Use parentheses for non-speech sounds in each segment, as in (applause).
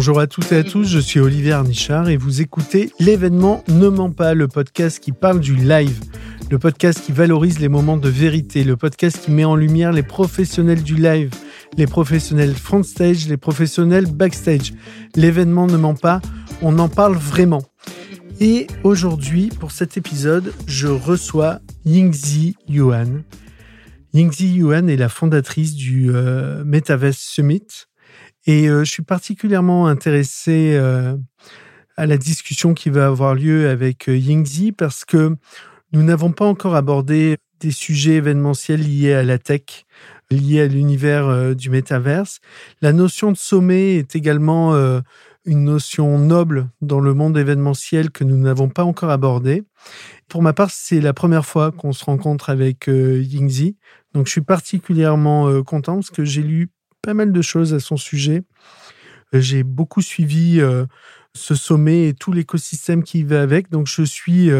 Bonjour à toutes et à tous, je suis Olivier Arnichard et vous écoutez L'événement Ne ment pas, le podcast qui parle du live, le podcast qui valorise les moments de vérité, le podcast qui met en lumière les professionnels du live, les professionnels front stage, les professionnels backstage. L'événement Ne ment pas, on en parle vraiment. Et aujourd'hui, pour cet épisode, je reçois Yingzi Yuan. Yingzi Yuan est la fondatrice du euh, Metaverse Summit. Et euh, je suis particulièrement intéressé euh, à la discussion qui va avoir lieu avec Yingzi parce que nous n'avons pas encore abordé des sujets événementiels liés à la tech, liés à l'univers du métaverse. La notion de sommet est également une notion noble dans le monde événementiel que nous n'avons pas encore abordé. Pour ma part, c'est la première fois qu'on se rencontre avec euh, Yingzi. Donc, je suis particulièrement euh, content parce que j'ai lu pas mal de choses à son sujet. Euh, j'ai beaucoup suivi ce sommet et tout l'écosystème qui va avec. Donc, je suis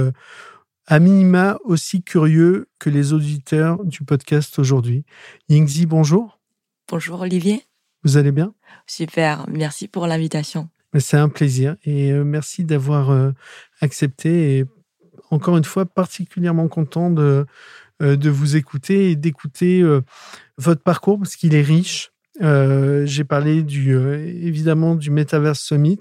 à minima aussi curieux que les auditeurs du podcast aujourd'hui. Yingzi, bonjour. Bonjour Olivier. Vous allez bien? Super, merci pour l'invitation. C'est un plaisir et euh, merci d'avoir euh, accepté et encore une fois particulièrement content de, euh, de vous écouter et d'écouter votre parcours parce qu'il est riche. J'ai parlé du, évidemment du Metaverse Summit,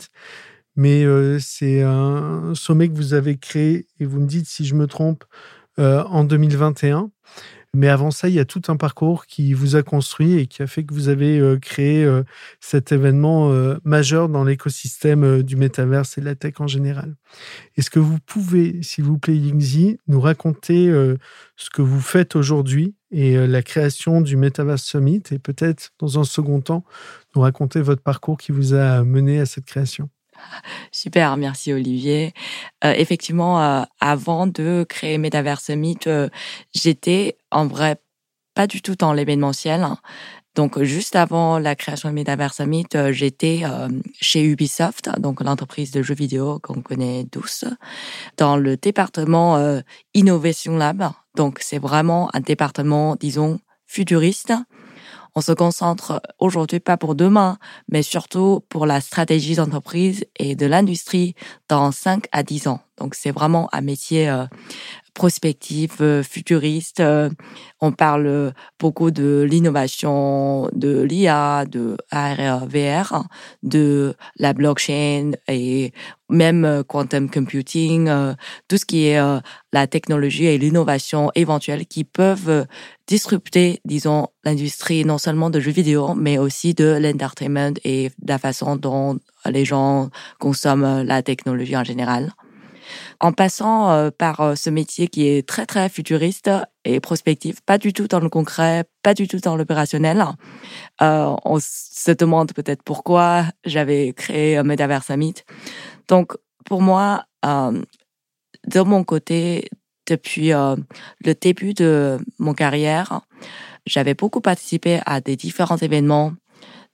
mais c'est un sommet que vous avez créé et vous me dites si je me trompe en 2021. Mais avant ça, il y a tout un parcours qui vous a construit et qui a fait que vous avez euh, créé euh, cet événement euh, majeur dans l'écosystème du métaverse et de la tech en général. Est-ce que vous pouvez, s'il vous plaît, Yingzi, nous raconter ce que vous faites aujourd'hui et la création du Metaverse Summit et peut-être, dans un second temps, nous raconter votre parcours qui vous a mené à cette création? (laughs) Super, merci Olivier. Euh, effectivement, euh, avant de créer Metaverse Summit, euh, j'étais en vrai pas du tout dans l'événementiel. Donc, juste avant la création de Metaverse Summit, j'étais chez Ubisoft, donc l'entreprise de jeux vidéo qu'on connaît tous, dans le département Innovation Lab. Donc, c'est vraiment un département, disons, futuriste on se concentre aujourd'hui pas pour demain, mais surtout pour la stratégie d'entreprise et de l'industrie dans 5 à 10 ans. Donc c'est vraiment un métier euh, prospectif, euh, futuriste. Euh, on parle beaucoup de l'innovation, de l'IA, de AR, VR, de la blockchain et même quantum computing, tout ce qui est la technologie et l'innovation éventuelle qui peuvent disrupter, disons, l'industrie non seulement de jeux vidéo, mais aussi de l'entertainment et de la façon dont les gens consomment la technologie en général en passant euh, par euh, ce métier qui est très très futuriste et prospectif, pas du tout dans le concret, pas du tout dans l'opérationnel. Euh, on se demande peut-être pourquoi j'avais créé Metaverse Summit. Donc pour moi, de mon côté, depuis le début de mon carrière, j'avais beaucoup participé à des différents événements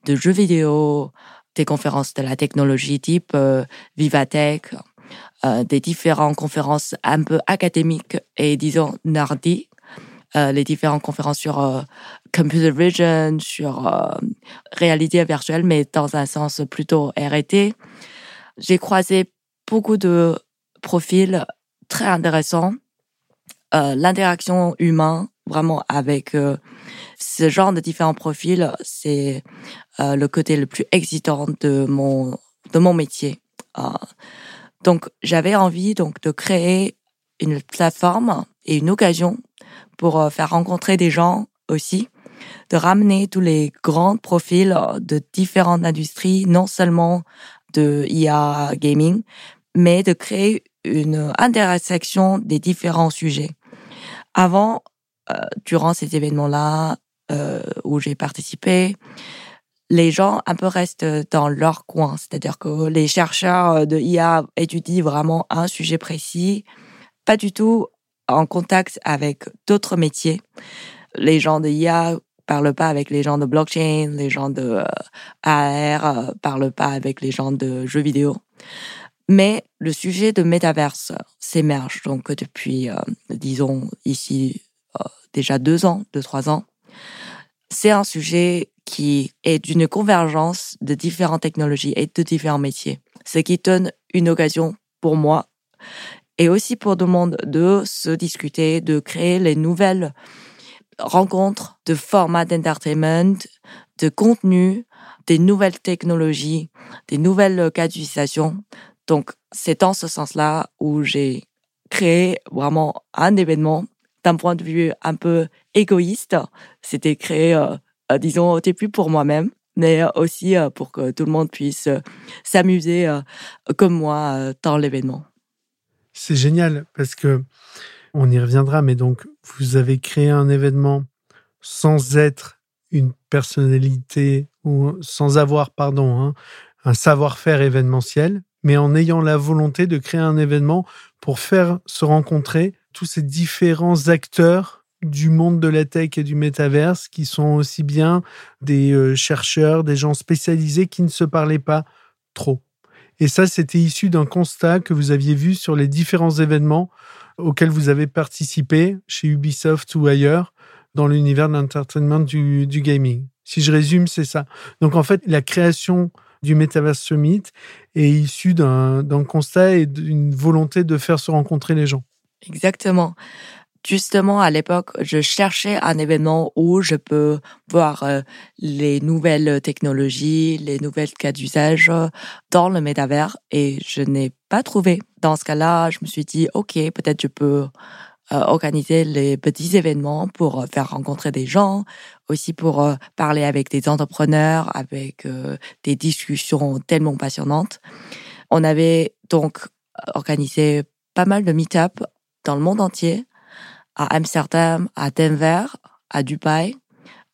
de jeux vidéo, des conférences de la technologie type Vivatech, euh, des différentes conférences un peu académiques et disons nerdy, euh, les différentes conférences sur euh, computer vision, sur réalité virtuelle, mais dans un sens plutôt R&D. J'ai croisé beaucoup de profils très intéressants. L'interaction humaine, vraiment avec ce genre de différents profils, c'est le côté le plus excitant de mon de mon métier. Donc, j'avais envie donc de créer une plateforme et une occasion pour euh, faire rencontrer des gens aussi, de ramener tous les grands profils de différentes industries, non seulement de IA gaming, mais de créer une intersection des différents sujets. Avant, euh, durant ces événements-là euh, où j'ai participé, les gens un peu restent dans leur coin. C'est-à-dire que les chercheurs de IA étudient vraiment un sujet précis, pas du tout en contact avec d'autres métiers. Les gens de IA parlent pas avec les gens de blockchain, les gens de euh, AR euh, parlent pas avec les gens de jeux vidéo. Mais le sujet de métaverse s'émerge donc depuis, euh, disons ici, déjà deux ans, deux trois ans. C'est un sujet qui est d'une convergence de différentes technologies et de différents métiers. Ce qui donne une occasion pour moi et aussi pour tout le monde de se discuter, de créer les nouvelles rencontres de formats d'entertainment, de contenu, des nouvelles technologies, des nouvelles cas d'utilisation. Donc, c'est dans ce sens-là où j'ai créé vraiment un événement d'un point de vue un peu égoïste. C'était créé, euh, euh, disons, au début pour moi-même, mais aussi euh, pour que tout le monde puisse s'amuser comme moi dans l'événement. C'est génial parce que on y reviendra, mais donc vous avez créé un événement sans être une personnalité ou sans avoir, pardon, hein, un savoir-faire événementiel, mais en ayant la volonté de créer un événement pour faire se rencontrer tous ces différents acteurs du monde de la tech et du métaverse qui sont aussi bien des euh, chercheurs, des gens spécialisés qui ne se parlaient pas trop. Et ça, c'était issu d'un constat que vous aviez vu sur les différents événements auxquels vous avez participé chez Ubisoft ou ailleurs dans l'univers de l'entertainment du, du gaming. Si je résume, c'est ça. Donc en fait, la création du Metaverse Summit est issue d'un constat et d'une volonté de faire se rencontrer les gens. Exactement justement à l'époque, je cherchais un événement où je peux voir euh, les nouvelles technologies, les nouvelles cas d'usage dans le métavers et je n'ai pas trouvé. Dans ce cas-là, je me suis dit, OK, peut-être je peux euh, organiser les petits événements pour euh, faire rencontrer des gens, aussi pour parler avec des entrepreneurs, avec des discussions tellement passionnantes. On avait donc organisé pas mal de meet-up dans le monde entier à Amsterdam, à Denver, à Dubaï,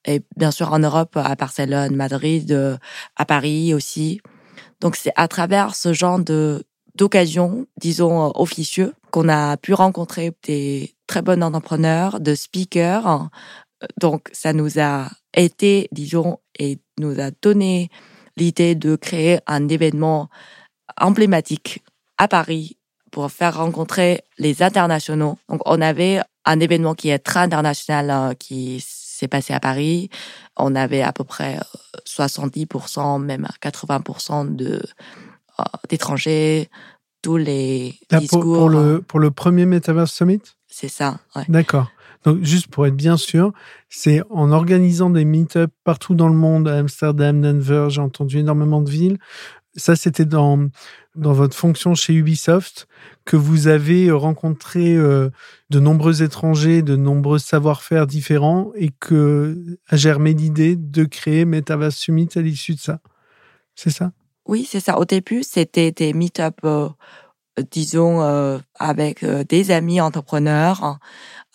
et bien sûr en Europe, à Barcelone, Madrid, euh, à Paris aussi. Donc c'est à travers ce genre de d'occasions, disons euh, officieux, qu'on a pu rencontrer des très bons entrepreneurs, de speakers. Donc ça nous a été, disons, et nous a donné l'idée de créer un événement emblématique à Paris pour faire rencontrer les internationaux. Donc on avait un événement qui est très international euh, qui s'est passé à Paris. On avait à peu près 70%, euh, même 80% de euh, d'étrangers, tous les discours. Pour, le, pour le premier Metaverse Summit? C'est ça, ouais. D'accord. Donc, juste pour être bien sûr, c'est en organisant des meet-ups partout dans le monde, à Amsterdam, Denver, j'ai entendu énormément de villes. Ça, c'était dans, dans votre fonction chez Ubisoft que vous avez rencontré euh, de nombreux étrangers, de nombreux savoir-faire différents et que a germé l'idée de créer Metaverse Summit à l'issue de ça. C'est ça? Oui, c'est ça. Au début, c'était des meet-up, euh, disons, euh, avec des amis entrepreneurs.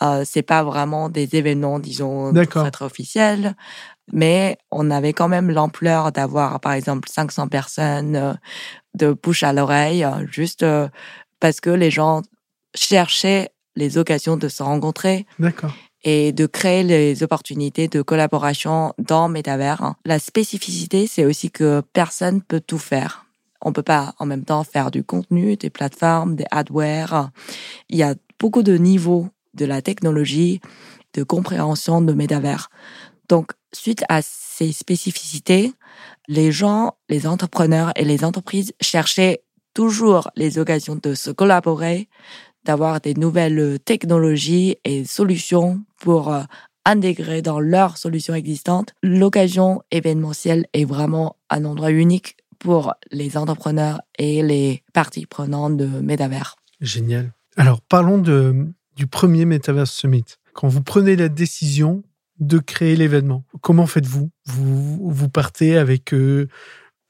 Euh, c'est pas vraiment des événements, disons, très, très officiels, mais on avait quand même l'ampleur d'avoir, par exemple, 500 personnes de bouche à l'oreille, juste parce que les gens cherchaient les occasions de se rencontrer. Et de créer les opportunités de collaboration dans Metaverse. La spécificité, c'est aussi que personne peut tout faire. On peut pas en même temps faire du contenu, des plateformes, des hardware. Il y a beaucoup de niveaux de la technologie, de compréhension de Metaverse. Donc, suite à ces spécificités, les gens, les entrepreneurs et les entreprises cherchaient toujours les occasions de se collaborer, d'avoir des nouvelles technologies et solutions pour euh, intégrer dans leurs solutions existantes. L'occasion événementielle est vraiment un endroit unique pour les entrepreneurs et les parties prenantes de Metaverse. Génial. Alors parlons du premier Metaverse Summit. Quand vous prenez la décision de créer l'événement, comment faites-vous? Vous, vous partez avec euh,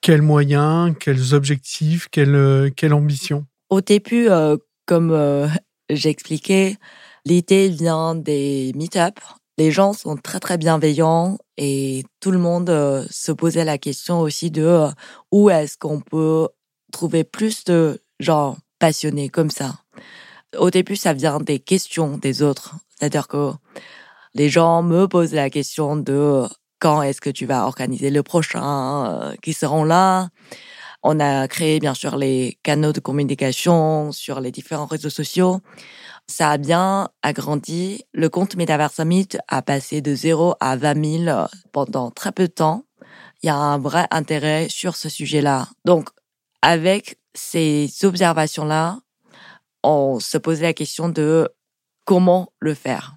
quels moyens, quels objectifs, quelle, euh, ambition Au début, euh, comme j'expliquais, l'idée vient des meet-ups. Les gens sont très très bienveillants et tout le monde se posait la question aussi de où est-ce qu'on peut trouver plus de gens passionnés comme ça? Au début, ça vient des questions des autres. C'est-à-dire que les gens me posent la question de quand est-ce que tu vas organiser le prochain, euh, qui seront là. On a créé bien sûr les canaux de communication sur les différents réseaux sociaux. Ça a bien agrandi. Le compte Metaverse Summit a passé de 0 à 20 000 pendant très peu de temps. Il y a un vrai intérêt sur ce sujet-là. Donc, avec ces observations-là, on se posait la question de comment le faire.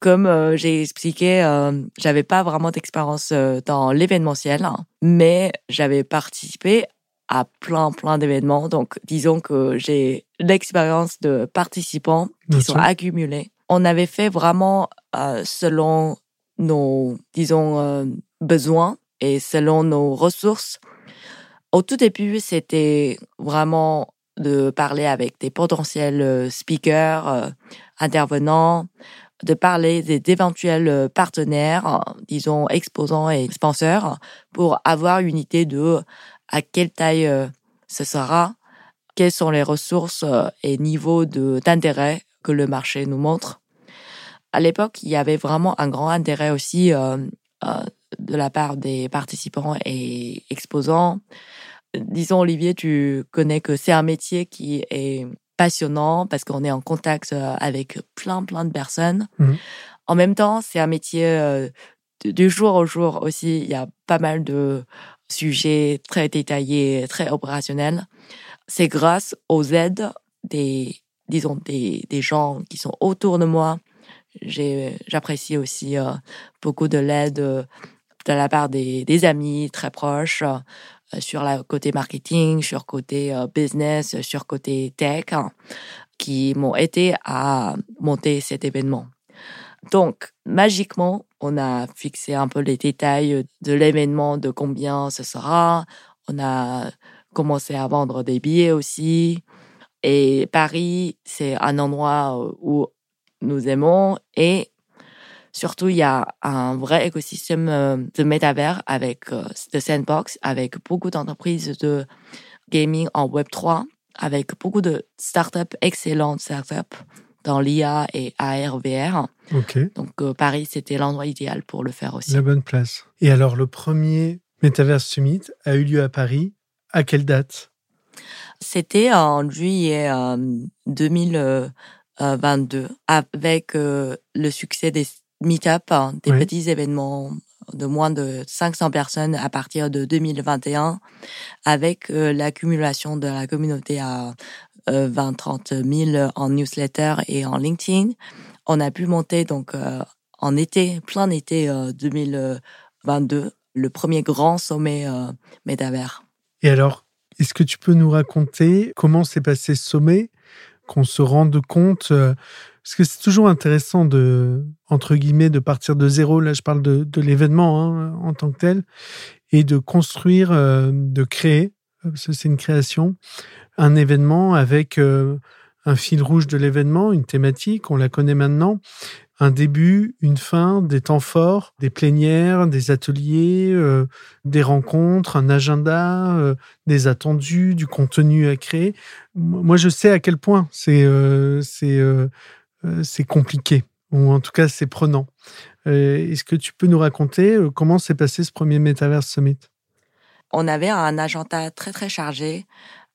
Comme euh, j'ai expliqué, euh, j'avais pas vraiment d'expérience euh, dans l'événementiel, mais j'avais participé à plein plein d'événements. Donc, disons que j'ai l'expérience de participants qui sont accumulés. On avait fait vraiment euh, selon nos, disons, besoins et selon nos ressources. Au tout début, c'était vraiment de parler avec des potentiels speakers, intervenants, de parler d'éventuels partenaires, disons exposants et sponsors, pour avoir une idée de à quelle taille euh, ce sera, quelles sont les ressources euh, et niveaux d'intérêt que le marché nous montre. À l'époque, il y avait vraiment un grand intérêt aussi euh, de la part des participants et exposants. Disons, Olivier, tu connais que c'est un métier qui est passionnant parce qu'on est en contact avec plein, plein de personnes. Mmh. En même temps, c'est un métier du jour au jour aussi. Il y a pas mal de sujet très détaillé, très opérationnel. C'est grâce aux aides des, disons, des, des gens qui sont autour de moi. J'apprécie aussi euh, beaucoup de l'aide euh, de la part des, des amis très proches euh, sur le côté marketing, sur côté business, sur côté tech, hein, qui m'ont aidé à monter cet événement. Donc, magiquement, on a fixé un peu les détails de l'événement, de combien ce sera. On a commencé à vendre des billets aussi. Et Paris, c'est un endroit euh, où nous aimons et surtout il y a un vrai écosystème euh, de métavers avec euh, de sandbox, avec beaucoup d'entreprises de gaming en Web 3, avec beaucoup de startups, excellentes startups dans l'IA et ARVR. Donc euh, Paris, c'était l'endroit idéal pour le faire aussi. La bonne place. Et alors le premier Metaverse Summit a eu lieu à Paris. À quelle date? C'était en juillet 2022 euh, avec euh, le succès des meet-up, hein, des petits événements de moins de 500 personnes à partir de 2021 avec l'accumulation de la communauté à 20-30 000 en newsletter et en LinkedIn. On a pu monter donc euh, en été, plein été 2022, euh, le premier grand sommet euh, métavers. Et alors, est-ce que tu peux nous raconter comment s'est passé ce sommet, qu'on se rende compte parce que c'est toujours intéressant de, entre guillemets, de partir de zéro. Là, je parle de, de l'événement hein, en tant que tel, et de construire, de créer, parce que c'est une création, un événement avec euh, un fil rouge de l'événement, une thématique, on la connaît maintenant, un début, une fin, des temps forts, des plénières, des ateliers, euh, des rencontres, un agenda, euh, des attendus, du contenu à créer. Moi, je sais à quel point c'est c'est c'est compliqué, ou en tout cas c'est prenant. Est-ce que tu peux nous raconter comment s'est passé ce premier Metaverse Summit? On avait un agenda très très chargé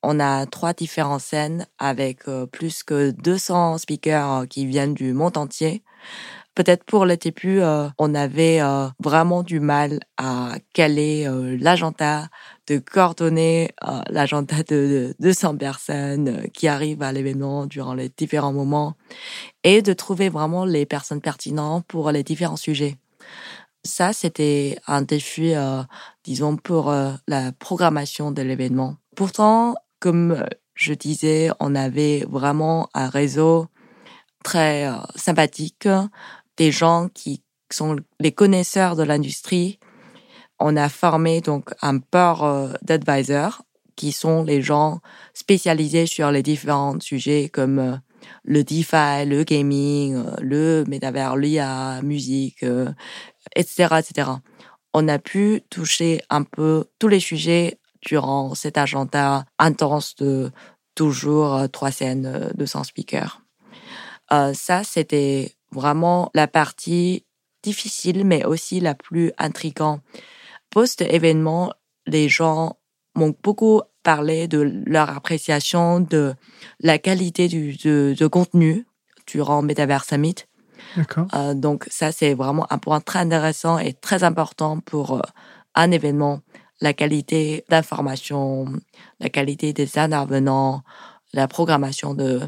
on a trois différentes scènes avec euh, plus que 200 speakers euh, qui viennent du monde entier. Peut-être pour le début, euh, on avait vraiment du mal à caler l'agenda, de coordonner l'agenda de, 200 personnes qui arrivent à l'événement durant les différents moments et de trouver vraiment les personnes pertinentes pour les différents sujets. Ça, c'était un défi, disons, pour la programmation de l'événement. Pourtant, comme euh, je disais, on avait vraiment un réseau très euh, sympathique, des gens qui sont les connaisseurs de l'industrie. On a formé donc un port euh, d'advisors qui sont les gens spécialisés sur les différents sujets comme le DeFi, le gaming, le métavers, l'IA, musique, etc., etc. On a pu toucher un peu tous les sujets durant cet agenda intense de toujours euh, trois scènes, 200 euh, speakers. Euh, ça, c'était vraiment la partie difficile, mais aussi la plus intrigante. Post-événement, les gens m'ont beaucoup parlé de leur appréciation de la qualité du, de, contenu durant Metaverse Summit. D'accord. Euh, donc ça, c'est vraiment un point très intéressant et très important pour euh, un événement. La qualité d'information, la qualité des intervenants, la programmation de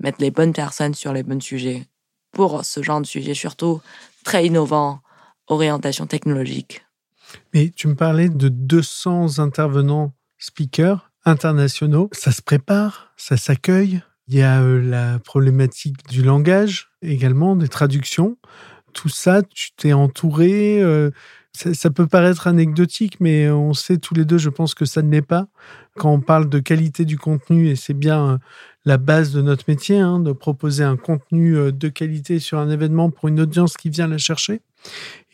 mettre les bonnes personnes sur les bons sujets pour ce genre de sujet, surtout très innovant, orientation technologique. Mais tu me parlais de 200 intervenants speakers internationaux. Ça se prépare, ça s'accueille. Il y a euh, la problématique du langage également, des traductions. Tout ça, tu t'es entouré. Euh, ça, peut paraître anecdotique, mais on sait tous les deux, je pense que ça ne l'est pas. Quand on parle de qualité du contenu, et c'est bien euh, la base de notre métier, hein, de proposer un contenu de qualité sur un événement pour une audience qui vient la chercher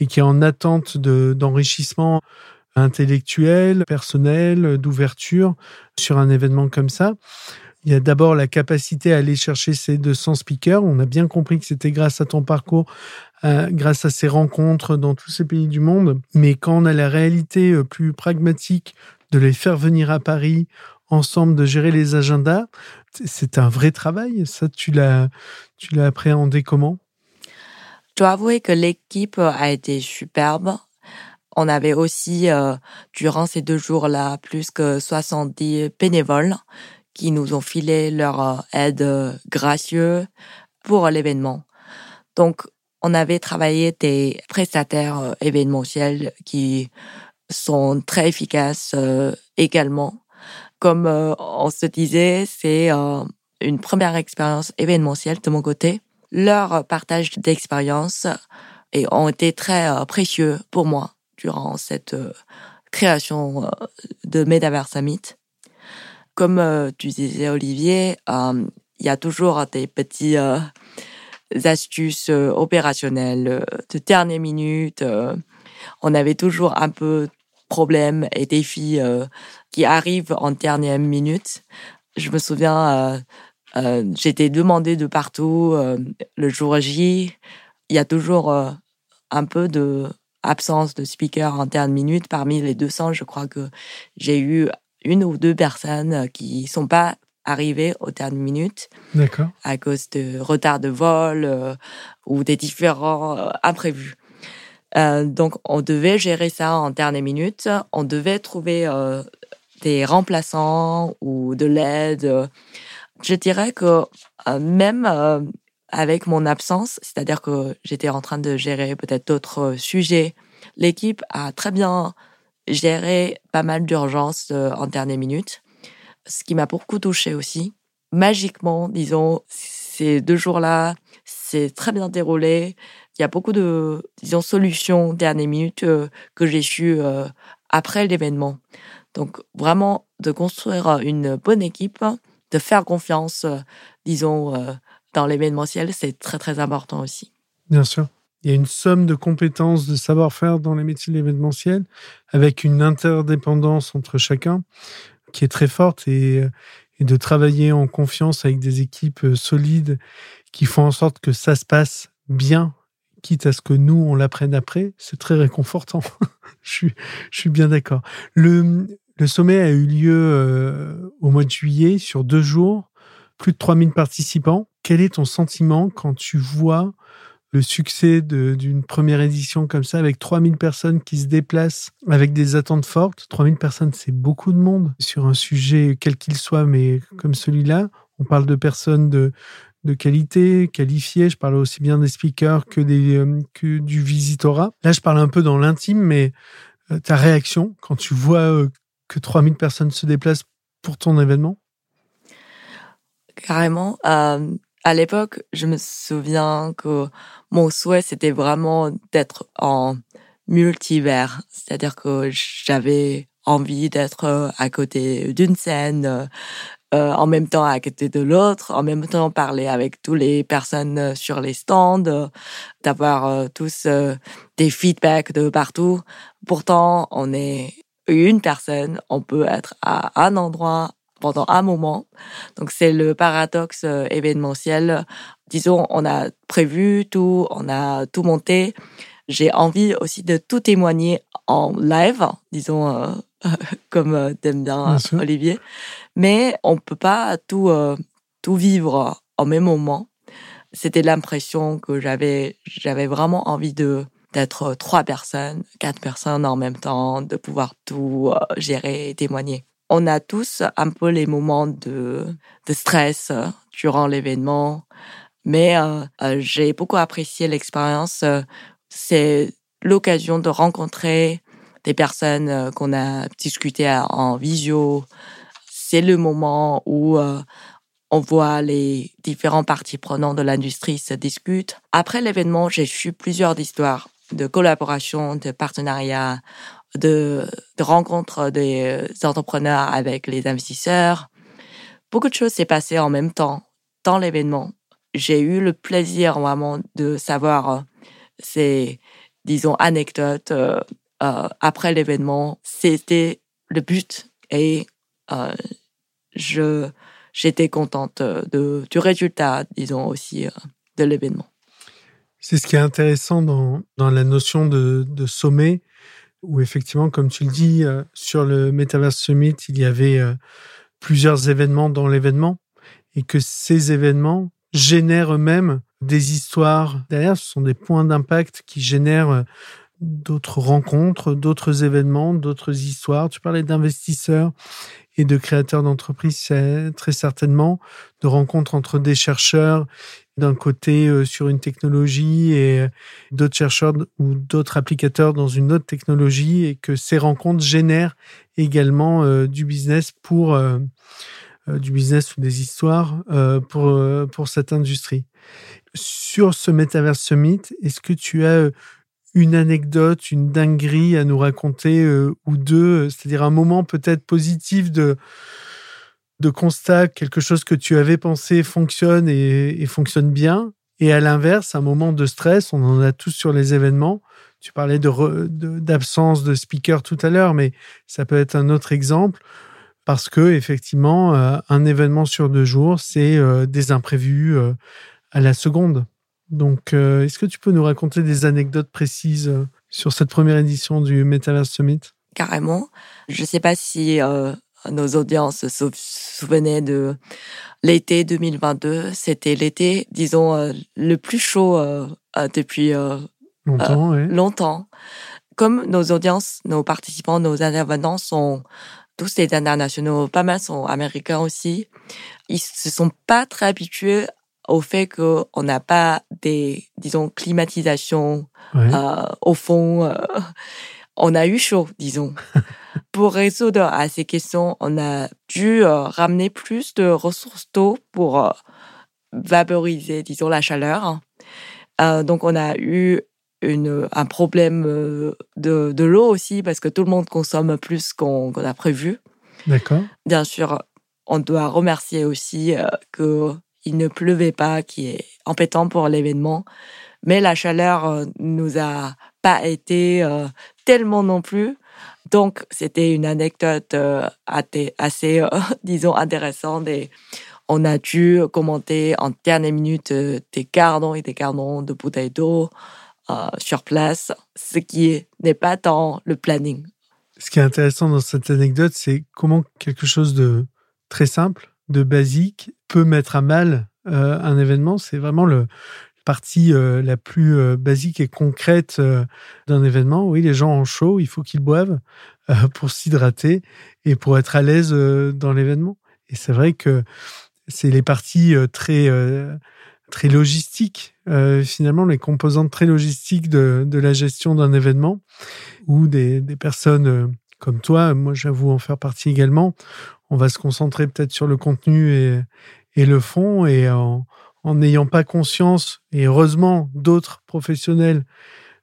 et qui est en attente d'enrichissement intellectuel, personnel, d'ouverture sur un événement comme ça. Il y a d'abord la capacité à aller chercher ces 200 speakers. On a bien compris que c'était grâce à ton parcours, euh, grâce à ces rencontres dans tous ces pays du monde. Mais quand on a la réalité euh, plus pragmatique de les faire venir à Paris ensemble, de gérer les agendas, c'est un vrai travail. Ça, tu l'as, tu l'as appréhendé comment? Dois avouer que l'équipe a été superbe. On avait aussi, euh, durant ces deux jours-là, plus que 70 bénévoles qui nous ont filé leur euh, aide euh, gracieuse pour l'événement. Donc, on avait travaillé des prestataires événementiels qui sont très efficaces également. Comme on se disait, c'est une première expérience événementielle de mon côté leur partage d'expérience ont été très euh, précieux pour moi durant cette euh, création euh, de Metaverse Summit. Comme tu disais, Olivier, il y a toujours des petits astuces opérationnelles de dernière minute. on avait toujours un peu problèmes et défis qui arrivent en dernière minute. Je me souviens euh, J'étais demandé de partout. Euh, le jour J, il y a toujours euh, un peu de absence de speaker en dernière minute. Parmi les 200, je crois que j'ai eu une ou deux personnes qui sont pas arrivées aux dernières minutes. D'accord. À cause de retard de vol ou des différents imprévus. donc, on devait gérer ça en dernière minute. On devait trouver des remplaçants ou de l'aide je dirais que euh, même euh, avec mon absence, c'est-à-dire que j'étais en train de gérer peut-être d'autres sujets, l'équipe a très bien géré pas mal d'urgences euh, en dernière minute, ce qui m'a beaucoup touché aussi. Magiquement, disons, ces deux jours-là, c'est très bien déroulé. Il y a beaucoup de, disons, solutions dernière minute que j'ai su après l'événement. Donc vraiment, de construire une bonne équipe, de faire confiance, euh, disons, euh, dans l'événementiel, c'est très, très important aussi. Bien sûr. Il y a une somme de compétences, de savoir-faire dans les métiers de l'événementiel, avec une interdépendance entre chacun qui est très forte et, euh, de travailler en confiance avec des équipes solides qui font en sorte que ça se passe bien, quitte à ce que nous, on l'apprenne après, c'est très réconfortant. (laughs) je, suis, je suis bien d'accord. Le, le sommet a eu lieu euh, au mois de juillet sur deux jours, plus de 3000 participants. Quel est ton sentiment quand tu vois le succès d'une première édition comme ça, avec 3000 personnes qui se déplacent avec des attentes fortes? 3000 personnes, c'est beaucoup de monde sur un sujet quel qu'il soit, mais comme celui-là. On parle de personnes de, de qualité, qualifiées. Je parle aussi bien des speakers que, des, euh, que du visitorat. Là, je parle un peu dans l'intime, mais euh, ta réaction quand tu vois que 3000 personnes se déplacent pour ton événement? Carrément. Euh, à l'époque, je me souviens que mon souhait, c'était vraiment d'être en multivers. C'est-à-dire que j'avais envie d'être euh, à côté d'une scène, euh, en même temps à côté de l'autre, en même temps parler avec toutes les personnes sur les stands, d'avoir tous des feedbacks de partout. Pourtant, on est une personne, on peut être à un endroit pendant un moment. Donc c'est le paradoxe euh, événementiel. Disons, on a prévu tout, on a tout monté. J'ai envie aussi de tout témoigner en live, disons, euh, (laughs) comme t'aimes bien, Olivier. Mais on peut pas tout, tout vivre au même moment. C'était l'impression que j'avais, j'avais vraiment envie de d'être trois personnes, quatre personnes en même temps, de pouvoir tout gérer et témoigner on a tous un peu les moments de, de stress euh, durant l'événement, mais euh, euh, j'ai beaucoup apprécié l'expérience. C'est l'occasion de rencontrer des personnes qu'on a discuté en visio. C'est le moment où on voit les différents parties prenantes de l'industrie se discutent. Après l'événement, j'ai su plusieurs histoires de collaboration, de partenariat de, de rencontres des entrepreneurs avec les investisseurs. Beaucoup de choses s'est passé en même temps dans l'événement. J'ai eu le plaisir vraiment de savoir euh, ces, disons, anecdotes euh, euh, après l'événement. C'était le but et je j'étais contente de, du résultat, disons aussi, de l'événement. C'est ce qui est intéressant dans, dans la notion de, sommet, où effectivement, comme tu le dis, euh, sur le Metaverse Summit, il y avait euh, plusieurs événements dans l'événement et que ces événements génèrent eux-mêmes des histoires. Derrière, ce sont des points d'impact qui génèrent euh, d'autres rencontres, d'autres événements, d'autres histoires. Tu parlais d'investisseurs et de créateurs d'entreprises, très certainement, de rencontres entre des chercheurs d'un côté euh, sur une technologie et euh, d'autres chercheurs ou d'autres applicateurs dans une autre technologie et que ces rencontres génèrent également euh, du business pour du business ou des histoires pour pour cette industrie. Sur ce Metaverse Summit, est-ce que tu as une anecdote, une dinguerie à nous raconter ou deux, c'est-à-dire un moment peut-être positif de de constat, quelque chose que tu avais pensé fonctionne et, fonctionne bien. Et à l'inverse, un moment de stress, on en a tous sur les événements. Tu parlais d'absence de, de speaker tout à l'heure, mais ça peut être un autre exemple parce que effectivement, euh, un événement sur deux jours, c'est euh, des imprévus euh, à la seconde. Donc, est-ce que tu peux nous raconter des anecdotes précises sur cette première édition du Metaverse Summit? Carrément. Je ne sais pas si nos audiences se souvenaient de l'été 2022. C'était l'été, disons, euh, le plus chaud euh, euh, depuis longtemps, longtemps. Comme nos audiences, nos participants, nos intervenants sont tous des internationaux, pas mal sont américains aussi. Ils se sont pas très habitués au fait qu'on n'a pas des, disons, climatisations au fond. on a eu chaud, disons. (laughs) pour résoudre à ces questions, on a dû euh, ramener plus de ressources d'eau pour euh, vaporiser, disons, la chaleur. Euh, donc, on a eu une, un problème de, de l'eau aussi parce que tout le monde consomme plus qu'on a prévu. D'accord. Bien sûr, on doit remercier aussi qu'il ne pleuvait pas, qui est embêtant pour l'événement. Mais la chaleur nous a pas été tellement non plus. Donc, c'était une anecdote euh, assez, euh, (laughs) disons, intéressante et on a dû commenter en dernière minute euh, des cartons et des cartons de bouteilles d'eau sur place, ce qui n'est pas dans le planning. Ce qui est intéressant dans cette anecdote, c'est comment quelque chose de très simple, de basique, peut mettre à mal un événement. C'est vraiment le, partie euh, la plus euh, basique et concrète euh, d'un événement. Oui, les gens ont chaud, il faut qu'ils boivent pour s'hydrater et pour être à l'aise dans l'événement. Et c'est vrai que c'est les parties très très logistiques, finalement les composantes très logistiques de, de la gestion d'un événement où des, des personnes comme toi, moi j'avoue en faire partie également, on va se concentrer peut-être sur le contenu et, le fond et en, en n'ayant pas conscience, et heureusement d'autres professionnels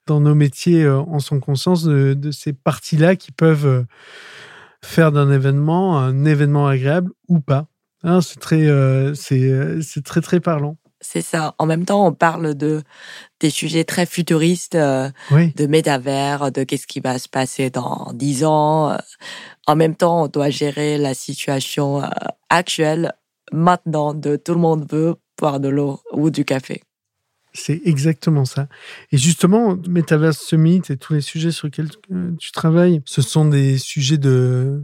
dans nos métiers euh, en sont conscients de, ces parties-là qui peuvent euh, faire d'un événement un événement agréable ou pas. Hein, c'est très, euh, c'est très très parlant. C'est ça. En même temps, on parle de des sujets très futuristes, de métavers, de qu'est-ce qui va se passer dans dix ans. En même temps, on doit gérer la situation actuelle maintenant de tout le monde veut boire de l'eau ou du café. C'est exactement ça. Et justement, Metaverse Summit et tous les sujets sur lesquels tu travailles, ce sont des sujets de,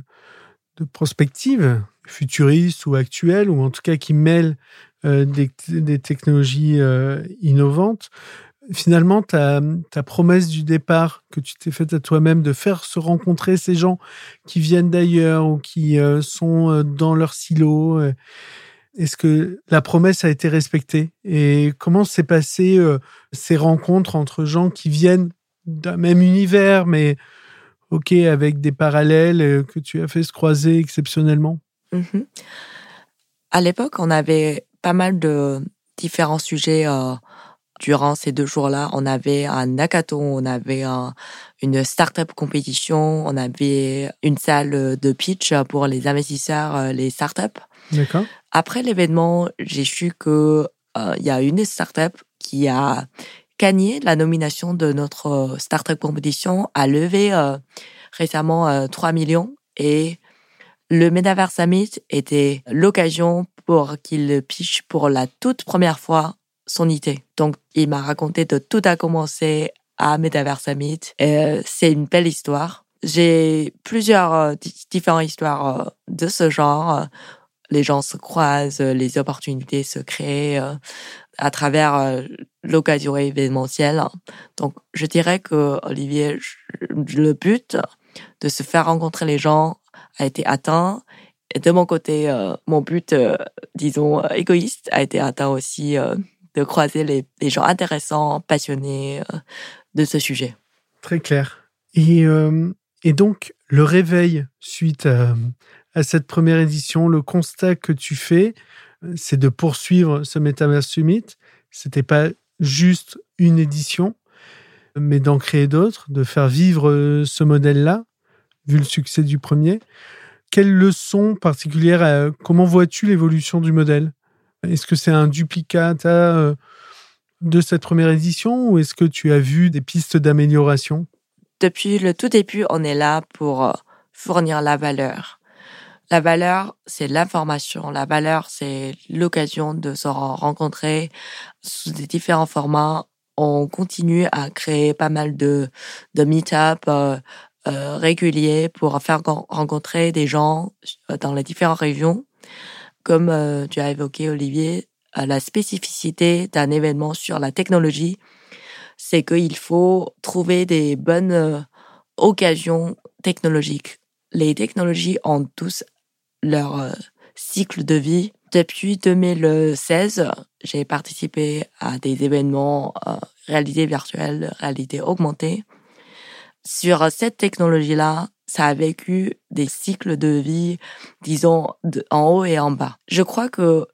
de prospective, futuriste ou actuelle, ou en tout cas qui mêlent euh, des, des, technologies euh, innovantes. Finalement, ta, ta promesse du départ que tu t'es faite à toi-même de faire se rencontrer ces gens qui viennent d'ailleurs ou qui euh, sont dans leur silo, est-ce que la promesse a été respectée? Et comment s'est passé ces rencontres entre gens qui viennent d'un même univers, mais ok, avec des parallèles que tu as fait se croiser exceptionnellement? Mmh À l'époque, on avait pas mal de différents sujets euh, durant ces deux jours-là. On avait un hackathon, on avait un, une startup compétition, on avait une salle de pitch pour les investisseurs, euh, les startups. D'accord. Après l'événement, j'ai su que euh, il y a une startup qui a gagné la nomination de notre startup compétition, a levé récemment 3 millions et le Metaverse Summit était l'occasion pour qu'il pitch pour la toute première fois son idée. Donc, il m'a raconté de tout a commencé à Metaverse Summit. Euh, c'est une belle histoire. J'ai plusieurs euh, différentes histoires euh, de ce genre. Les gens se croisent, les opportunités se créent à travers l'occasion événementielle. Donc, je dirais que Olivier, le but de se faire rencontrer les gens a été atteint. De mon côté, euh, mon but, euh, disons, euh, égoïste a été atteint aussi de croiser les, gens intéressants, passionnés de ce sujet. Très clair. Et, et donc, le réveil suite à, à, cette première édition, le constat que tu fais, c'est de poursuivre ce Metaverse Summit. C'était pas juste une édition, mais d'en créer d'autres, de faire vivre ce modèle-là vu le succès du premier. Quelles leçons particulières, euh, comment vois-tu l'évolution du modèle? Est-ce que c'est un duplicat euh, de cette première édition ou est-ce que tu as vu des pistes d'amélioration? Depuis le tout début, on est là pour euh, fournir la valeur. La valeur, c'est l'information. La valeur, c'est l'occasion de se rencontrer sous des différents formats. On continue à créer pas mal de, de meet-up, euh, régulier pour faire rencontrer des gens euh, dans les différentes régions. Comme euh, tu as évoqué, Olivier, la spécificité d'un événement sur la technologie, c'est qu'il faut trouver des bonnes occasions technologiques. Les technologies ont tous leur cycle de vie. Depuis 2016, j'ai participé à des événements réalité virtuelle, réalité augmentée sur cette technologie-là, ça a vécu des cycles de vie, disons, en haut et en bas. Je crois que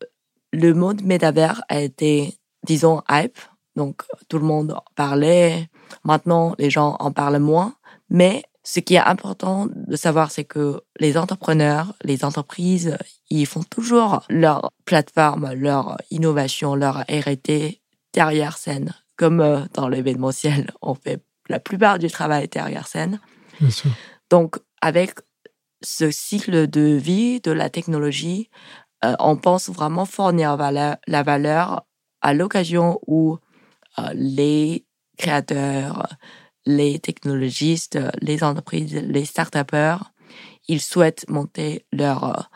le mode métavers a été, disons, hype. Donc, tout le monde parlait. Maintenant, les gens en parlent moins. Mais ce qui est important de savoir, c'est que les entrepreneurs, les entreprises, ils font toujours leur plateforme, leur innovation, leur R&D derrière scène. Comme euh, dans l'événementiel, on fait la plupart du travail était arrière-scène. Donc, avec ce cycle de vie de la technologie, euh, on pense vraiment fournir la valeur à l'occasion où euh, les créateurs, les technologistes, les entreprises, les start ils souhaitent monter leurs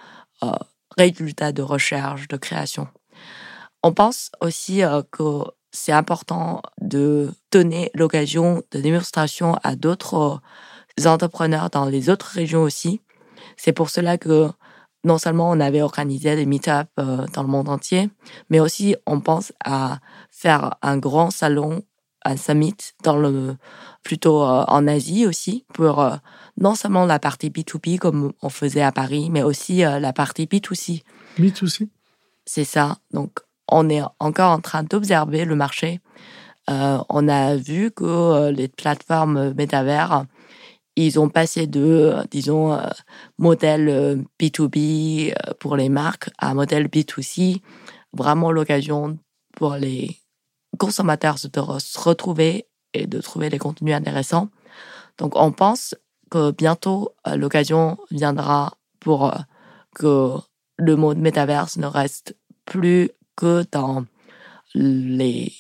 euh, résultats de recherche, de création. On pense aussi que c'est important de donner l'occasion de démonstration à d'autres entrepreneurs dans les autres régions aussi. C'est pour cela que non seulement on avait organisé des meet-ups euh, dans le monde entier, mais aussi on pense à faire un grand salon, un summit dans le plutôt euh, en Asie aussi pour euh, non seulement la partie B2B comme on faisait à Paris, mais aussi la partie B2C. B2C. C'est ça. Donc on est encore en train d'observer le marché. Euh, on a vu que euh, les plateformes métavers, ils ont passé de, disons, euh, modèle B2B pour les marques à modèle B2C. Vraiment l'occasion pour les consommateurs de se retrouver et de trouver les contenus intéressants. Donc on pense que bientôt l'occasion viendra pour que le mode métaverse ne reste plus dans les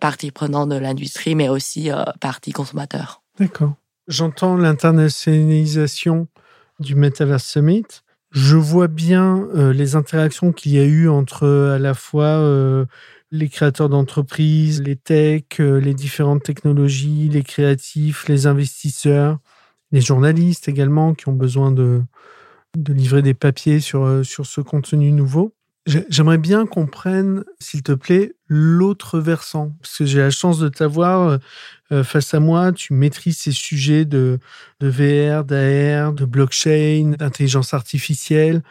partie prenante de l'industrie, mais aussi partie consommateur. D'accord. J'entends l'internationalisation du Metaverse Summit. Je vois bien les interactions qu'il y a eu entre à la fois les créateurs d'entreprises, les techs, les différentes technologies, les créatifs, les investisseurs, les journalistes également qui ont besoin de, de livrer des papiers sur, sur ce contenu nouveau. J'aimerais bien qu'on prenne, s'il te plaît, l'autre versant, parce que j'ai la chance de t'avoir euh, face à moi. Tu maîtrises ces sujets de, de VR, d'AR, de blockchain, d'intelligence artificielle.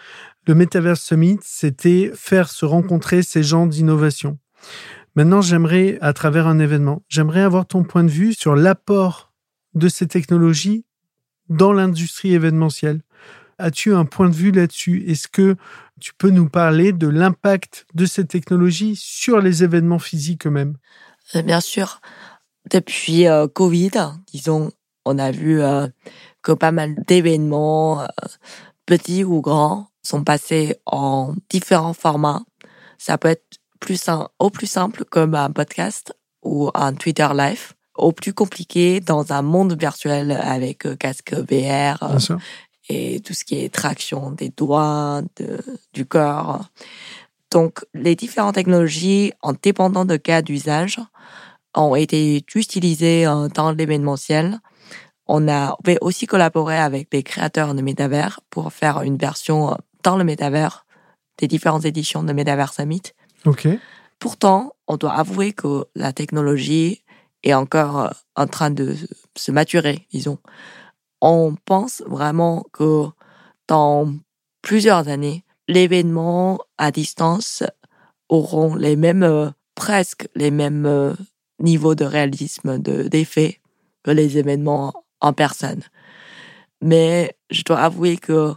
Le Metaverse Summit, c'était faire se rencontrer ces gens d'innovation. Maintenant, j'aimerais, à travers un événement, j'aimerais avoir ton point de vue sur l'apport de ces technologies dans l'industrie événementielle. As-tu un point de vue là-dessus? Est-ce que tu peux nous parler de l'impact de cette technologie sur les événements physiques eux-mêmes? Euh, Bien sûr. Depuis euh, Covid, disons, on a vu euh, que pas mal d'événements, petits ou grands, sont passés en différents formats. Ça peut être plus au plus simple comme un podcast ou un Twitter Live, au plus compliqué dans un monde virtuel avec casque VR et tout ce qui est traction des doigts, de, du corps. Donc, les différentes technologies, en dépendant de cas d'usage, ont été utilisées dans l'événementiel. On a aussi collaboré avec des créateurs de métavers pour faire une version euh, dans le métavers des différentes éditions de Metaverse Summit. OK. Pourtant, on doit avouer que la technologie est encore euh, en train de se maturer, disons on pense vraiment que dans plusieurs années, l'événement à distance auront les mêmes, euh, presque les mêmes euh, niveaux de réalisme, d'effet que les événements en personne. Mais je dois avouer que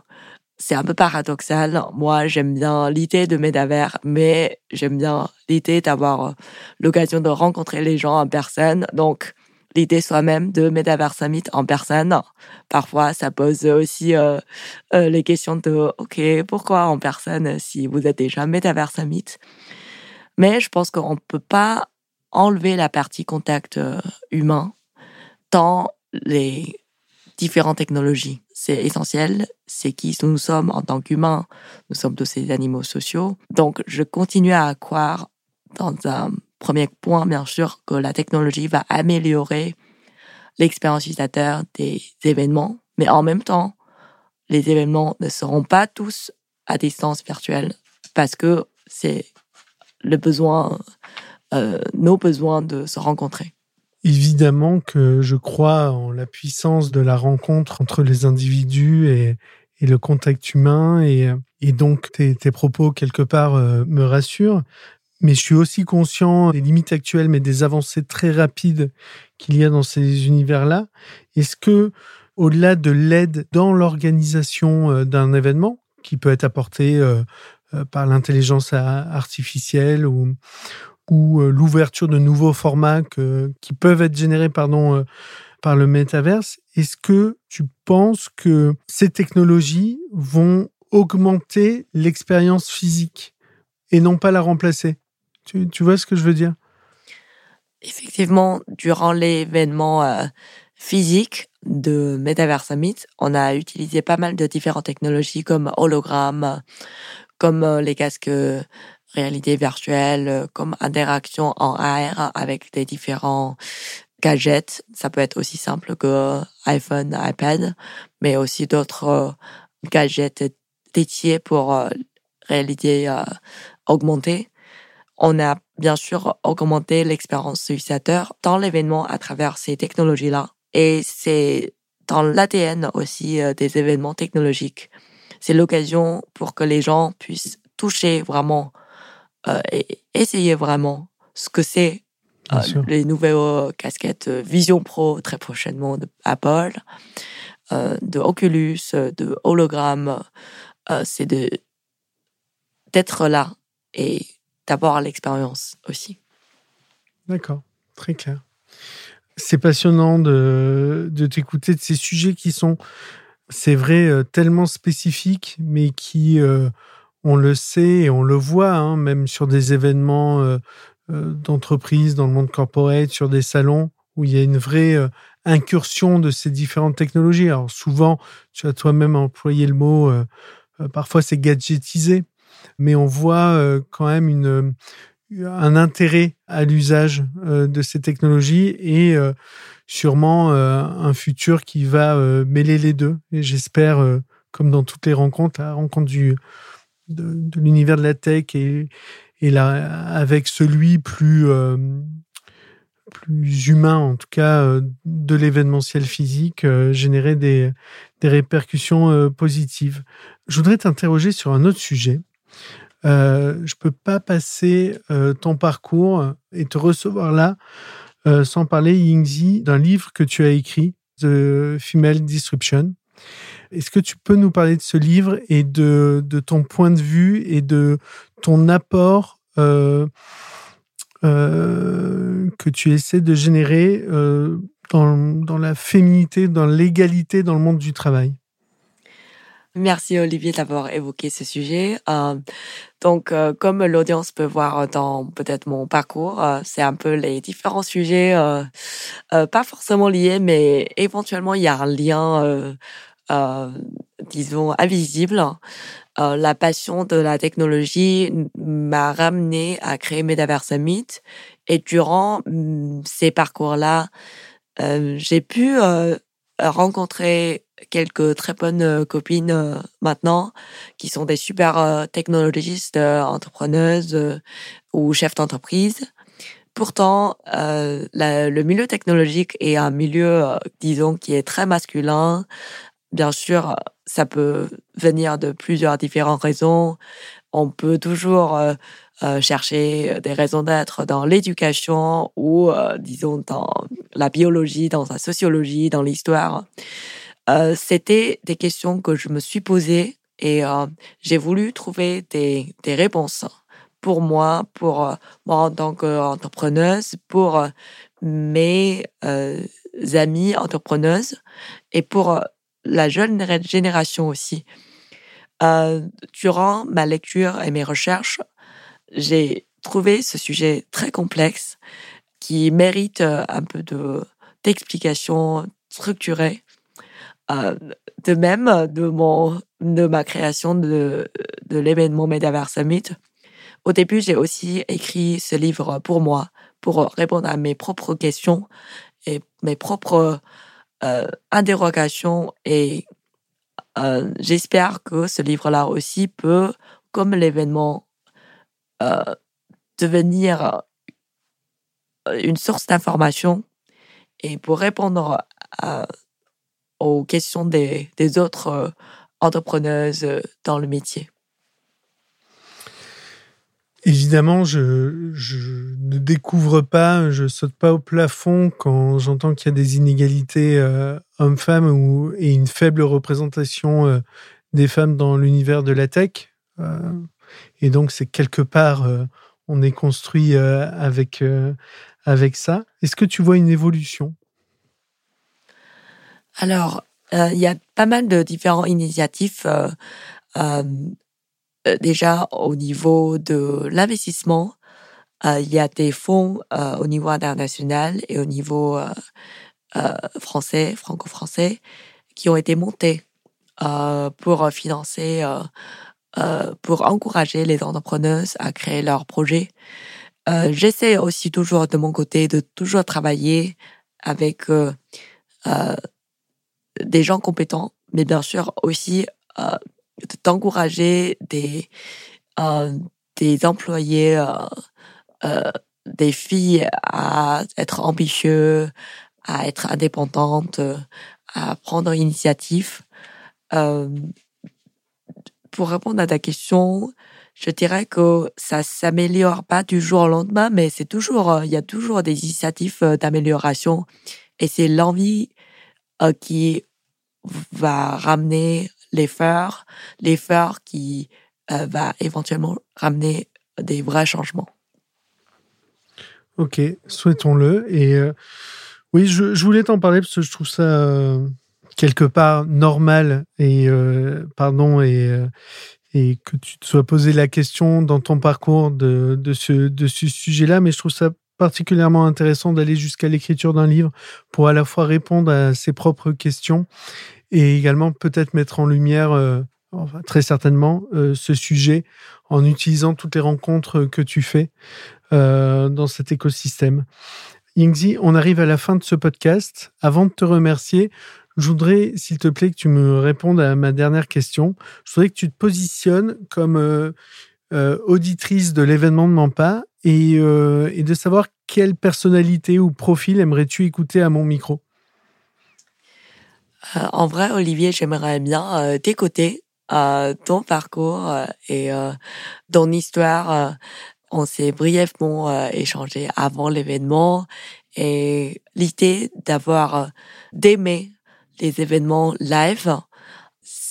c'est un peu paradoxal. Moi, j'aime bien l'idée de Médavers, mais j'aime bien l'idée d'avoir euh, l'occasion de rencontrer les gens en personne. Donc, l'idée soi-même de Metaverse Summit en personne. Parfois, ça pose aussi euh, euh, les questions de OK, pourquoi en personne si vous êtes déjà Metaverse Summit Mais je pense qu'on ne peut pas enlever la partie contact euh, humain dans les différentes technologies. C'est essentiel, c'est qui nous sommes en tant qu'humains. Nous sommes tous ces animaux sociaux. Donc, je continue à croire dans un Premier point, bien sûr, que la technologie va améliorer l'expérience utilisateur des événements, mais en même temps, les événements ne seront pas tous à distance virtuelle parce que c'est le besoin, euh, nos besoins de se rencontrer. Évidemment que je crois en la puissance de la rencontre entre les individus et, le contact humain et, donc tes, propos quelque part euh, me rassurent. Mais je suis aussi conscient des limites actuelles, mais des avancées très rapides qu'il y a dans ces univers-là. Est-ce que, au-delà de l'aide dans l'organisation euh, d'un événement, qui peut être apporté euh, euh, par l'intelligence artificielle ou, ou l'ouverture de nouveaux formats qui peuvent être générés pardon, par le métaverse, est-ce que tu penses que ces technologies vont augmenter l'expérience physique et non pas la remplacer? Tu, vois ce que je veux dire? Effectivement, durant l'événement euh, physique de Metaverse Summit, on a utilisé pas mal de différentes technologies comme hologramme, comme euh, les casques réalité virtuelle, comme interaction en AR avec des différents gadgets. Ça peut être aussi simple que iPhone, iPad, mais aussi d'autres euh, gadgets dédiés pour réalité augmentée. On a bien sûr augmenté l'expérience utilisateur dans l'événement à travers ces technologies-là. Et c'est dans l'ADN aussi euh, des événements technologiques. C'est l'occasion pour que les gens puissent toucher vraiment euh, et essayer vraiment ce que c'est euh, les nouvelles casquettes Vision Pro très prochainement de Apple, de Oculus, de hologramme. c'est de d'être là et d'avoir l'expérience aussi. D'accord, très clair. C'est passionnant de, de t'écouter de ces sujets qui sont, c'est vrai, euh, tellement spécifiques, mais qui, euh, on le sait et on le voit, hein, même sur des événements euh, d'entreprise, dans le monde corporate, sur des salons où il y a une vraie incursion de ces différentes technologies. Alors souvent, tu as toi-même employé le mot, parfois c'est gadgetisé, mais on voit quand même une, un intérêt à l'usage de ces technologies et sûrement euh, un futur qui va euh, mêler les deux. Et j'espère, euh, comme dans toutes les rencontres, la rencontre du, de, l'univers de la tech et, et là, avec celui plus, plus humain, en tout cas, de l'événementiel physique, générer des, des répercussions positives. Je voudrais t'interroger sur un autre sujet. Euh, je peux pas passer ton parcours et te recevoir là euh, sans parler, Yingzi, d'un livre que tu as écrit, The Female Disruption. Est-ce que tu peux nous parler de ce livre et de, ton point de vue et de ton apport euh, euh, que tu essaies de générer dans la féminité, dans l'égalité dans le monde du travail? Merci Olivier d'avoir évoqué ce sujet. Euh, donc, euh, comme l'audience peut voir dans peut-être mon parcours, euh, c'est un peu les différents sujets, pas forcément liés, mais éventuellement il y a un lien, disons, invisible. la passion de la technologie m'a ramené à créer Metaverse Summit. Et durant mm, ces parcours-là, j'ai pu rencontrer quelques très bonnes euh, copines euh, maintenant qui sont des super euh, technologistes, entrepreneuses ou chefs d'entreprise. Pourtant, le milieu technologique est un milieu, disons, qui est très masculin. Bien sûr, ça peut venir de plusieurs différentes raisons. On peut toujours chercher des raisons d'être dans l'éducation ou, disons, dans la biologie, dans la sociologie, dans l'histoire. Euh, c'était des questions que je me suis posées et euh, j'ai voulu trouver des, des, réponses pour moi, pour euh, moi en tant qu'entrepreneuse, pour mes amis entrepreneuses et pour la jeune génération aussi. durant ma lecture et mes recherches, j'ai trouvé ce sujet très complexe qui mérite un peu de d'explications structurées euh, de même, de mon, de ma création de, de l'événement Metaverse Summit, au début, j'ai aussi écrit ce livre pour moi, pour répondre à mes propres questions et mes propres euh, interrogations. Et euh, j'espère que ce livre-là aussi peut, comme l'événement, euh, devenir une source d'information et pour répondre à aux questions des, autres euh, entrepreneuses euh, dans le métier. Évidemment, je, je, ne découvre pas, je saute pas au plafond quand j'entends qu'il y a des inégalités euh, hommes-femmes et une faible représentation des femmes dans l'univers de la tech. et donc, c'est quelque part, on est construit avec, avec ça. Est-ce que tu vois une évolution? Alors, euh, il y a pas mal de différentes initiatives euh, euh, déjà au niveau de l'investissement. il y a des fonds au niveau international et au niveau français, franco-français, qui ont été montés pour financer, pour encourager les entrepreneuses à créer leurs projets. J'essaie aussi toujours de mon côté de toujours travailler avec des gens compétents, mais bien sûr aussi euh, d'encourager des euh, des employés, euh, euh, des filles à être ambitieux, à être indépendantes, à prendre initiative. Euh, pour répondre à ta question, je dirais que ça s'améliore pas du jour au lendemain, mais c'est toujours, il y a toujours des initiatives d'amélioration et c'est l'envie euh, qui va ramener les phares, les phares qui euh, va éventuellement ramener des vrais changements. Ok, souhaitons-le. Et euh, oui, je, je voulais t'en parler parce que je trouve ça euh, quelque part normal et pardon et et que tu te sois posé la question dans ton parcours de, de ce, de ce sujet-là, mais je trouve ça particulièrement intéressant d'aller jusqu'à l'écriture d'un livre pour à la fois répondre à ses propres questions et également peut-être mettre en lumière, euh, enfin, très certainement, euh, ce sujet en utilisant toutes les rencontres que tu fais euh, dans cet écosystème. Yingzi, on arrive à la fin de ce podcast. Avant de te remercier, je voudrais, s'il te plaît, que tu me répondes à ma dernière question. Je voudrais que tu te positionnes comme euh, euh, auditrice de l'événement de Mampa et, euh, et, de savoir quelle personnalité ou profil aimerais-tu écouter à mon micro? en vrai, Olivier, j'aimerais bien t'écouter, ton parcours et ton histoire. on s'est brièvement échangé avant l'événement et l'idée d'avoir d'aimer les événements live.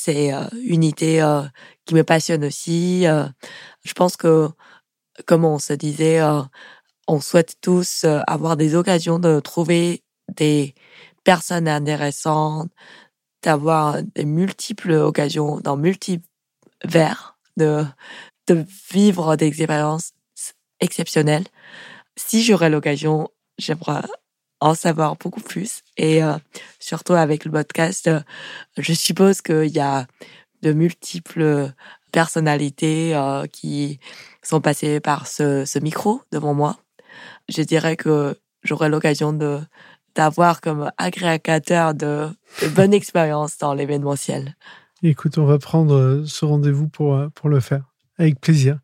C'est euh, une idée euh, qui me passionne aussi. Euh, je pense que, comme on se disait, on souhaite tous avoir des occasions de trouver des personnes intéressantes, d'avoir des multiples occasions dans multiples vers, de, de vivre des expériences exceptionnelles. Si j'aurais l'occasion, j'aimerais en savoir beaucoup plus. Et euh, surtout avec le podcast, euh, je suppose qu'il y a de multiples personnalités euh, qui sont passées par ce, micro devant moi. Je dirais que j'aurai l'occasion de d'avoir comme agrégateur de, de bonnes (laughs) expériences dans l'événementiel. Écoute, on va prendre ce rendez-vous pour, pour le faire. Avec plaisir.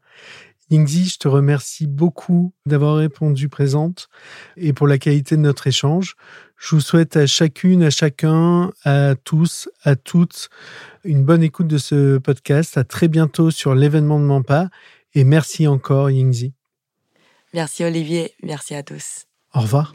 Yingzi, je te remercie beaucoup d'avoir répondu présente et pour la qualité de notre échange. Je vous souhaite à chacune, à chacun, à tous, à toutes une bonne écoute de ce podcast. À très bientôt sur l'événement de Mampa et merci encore Yingzi. Merci Olivier, merci à tous. Au revoir.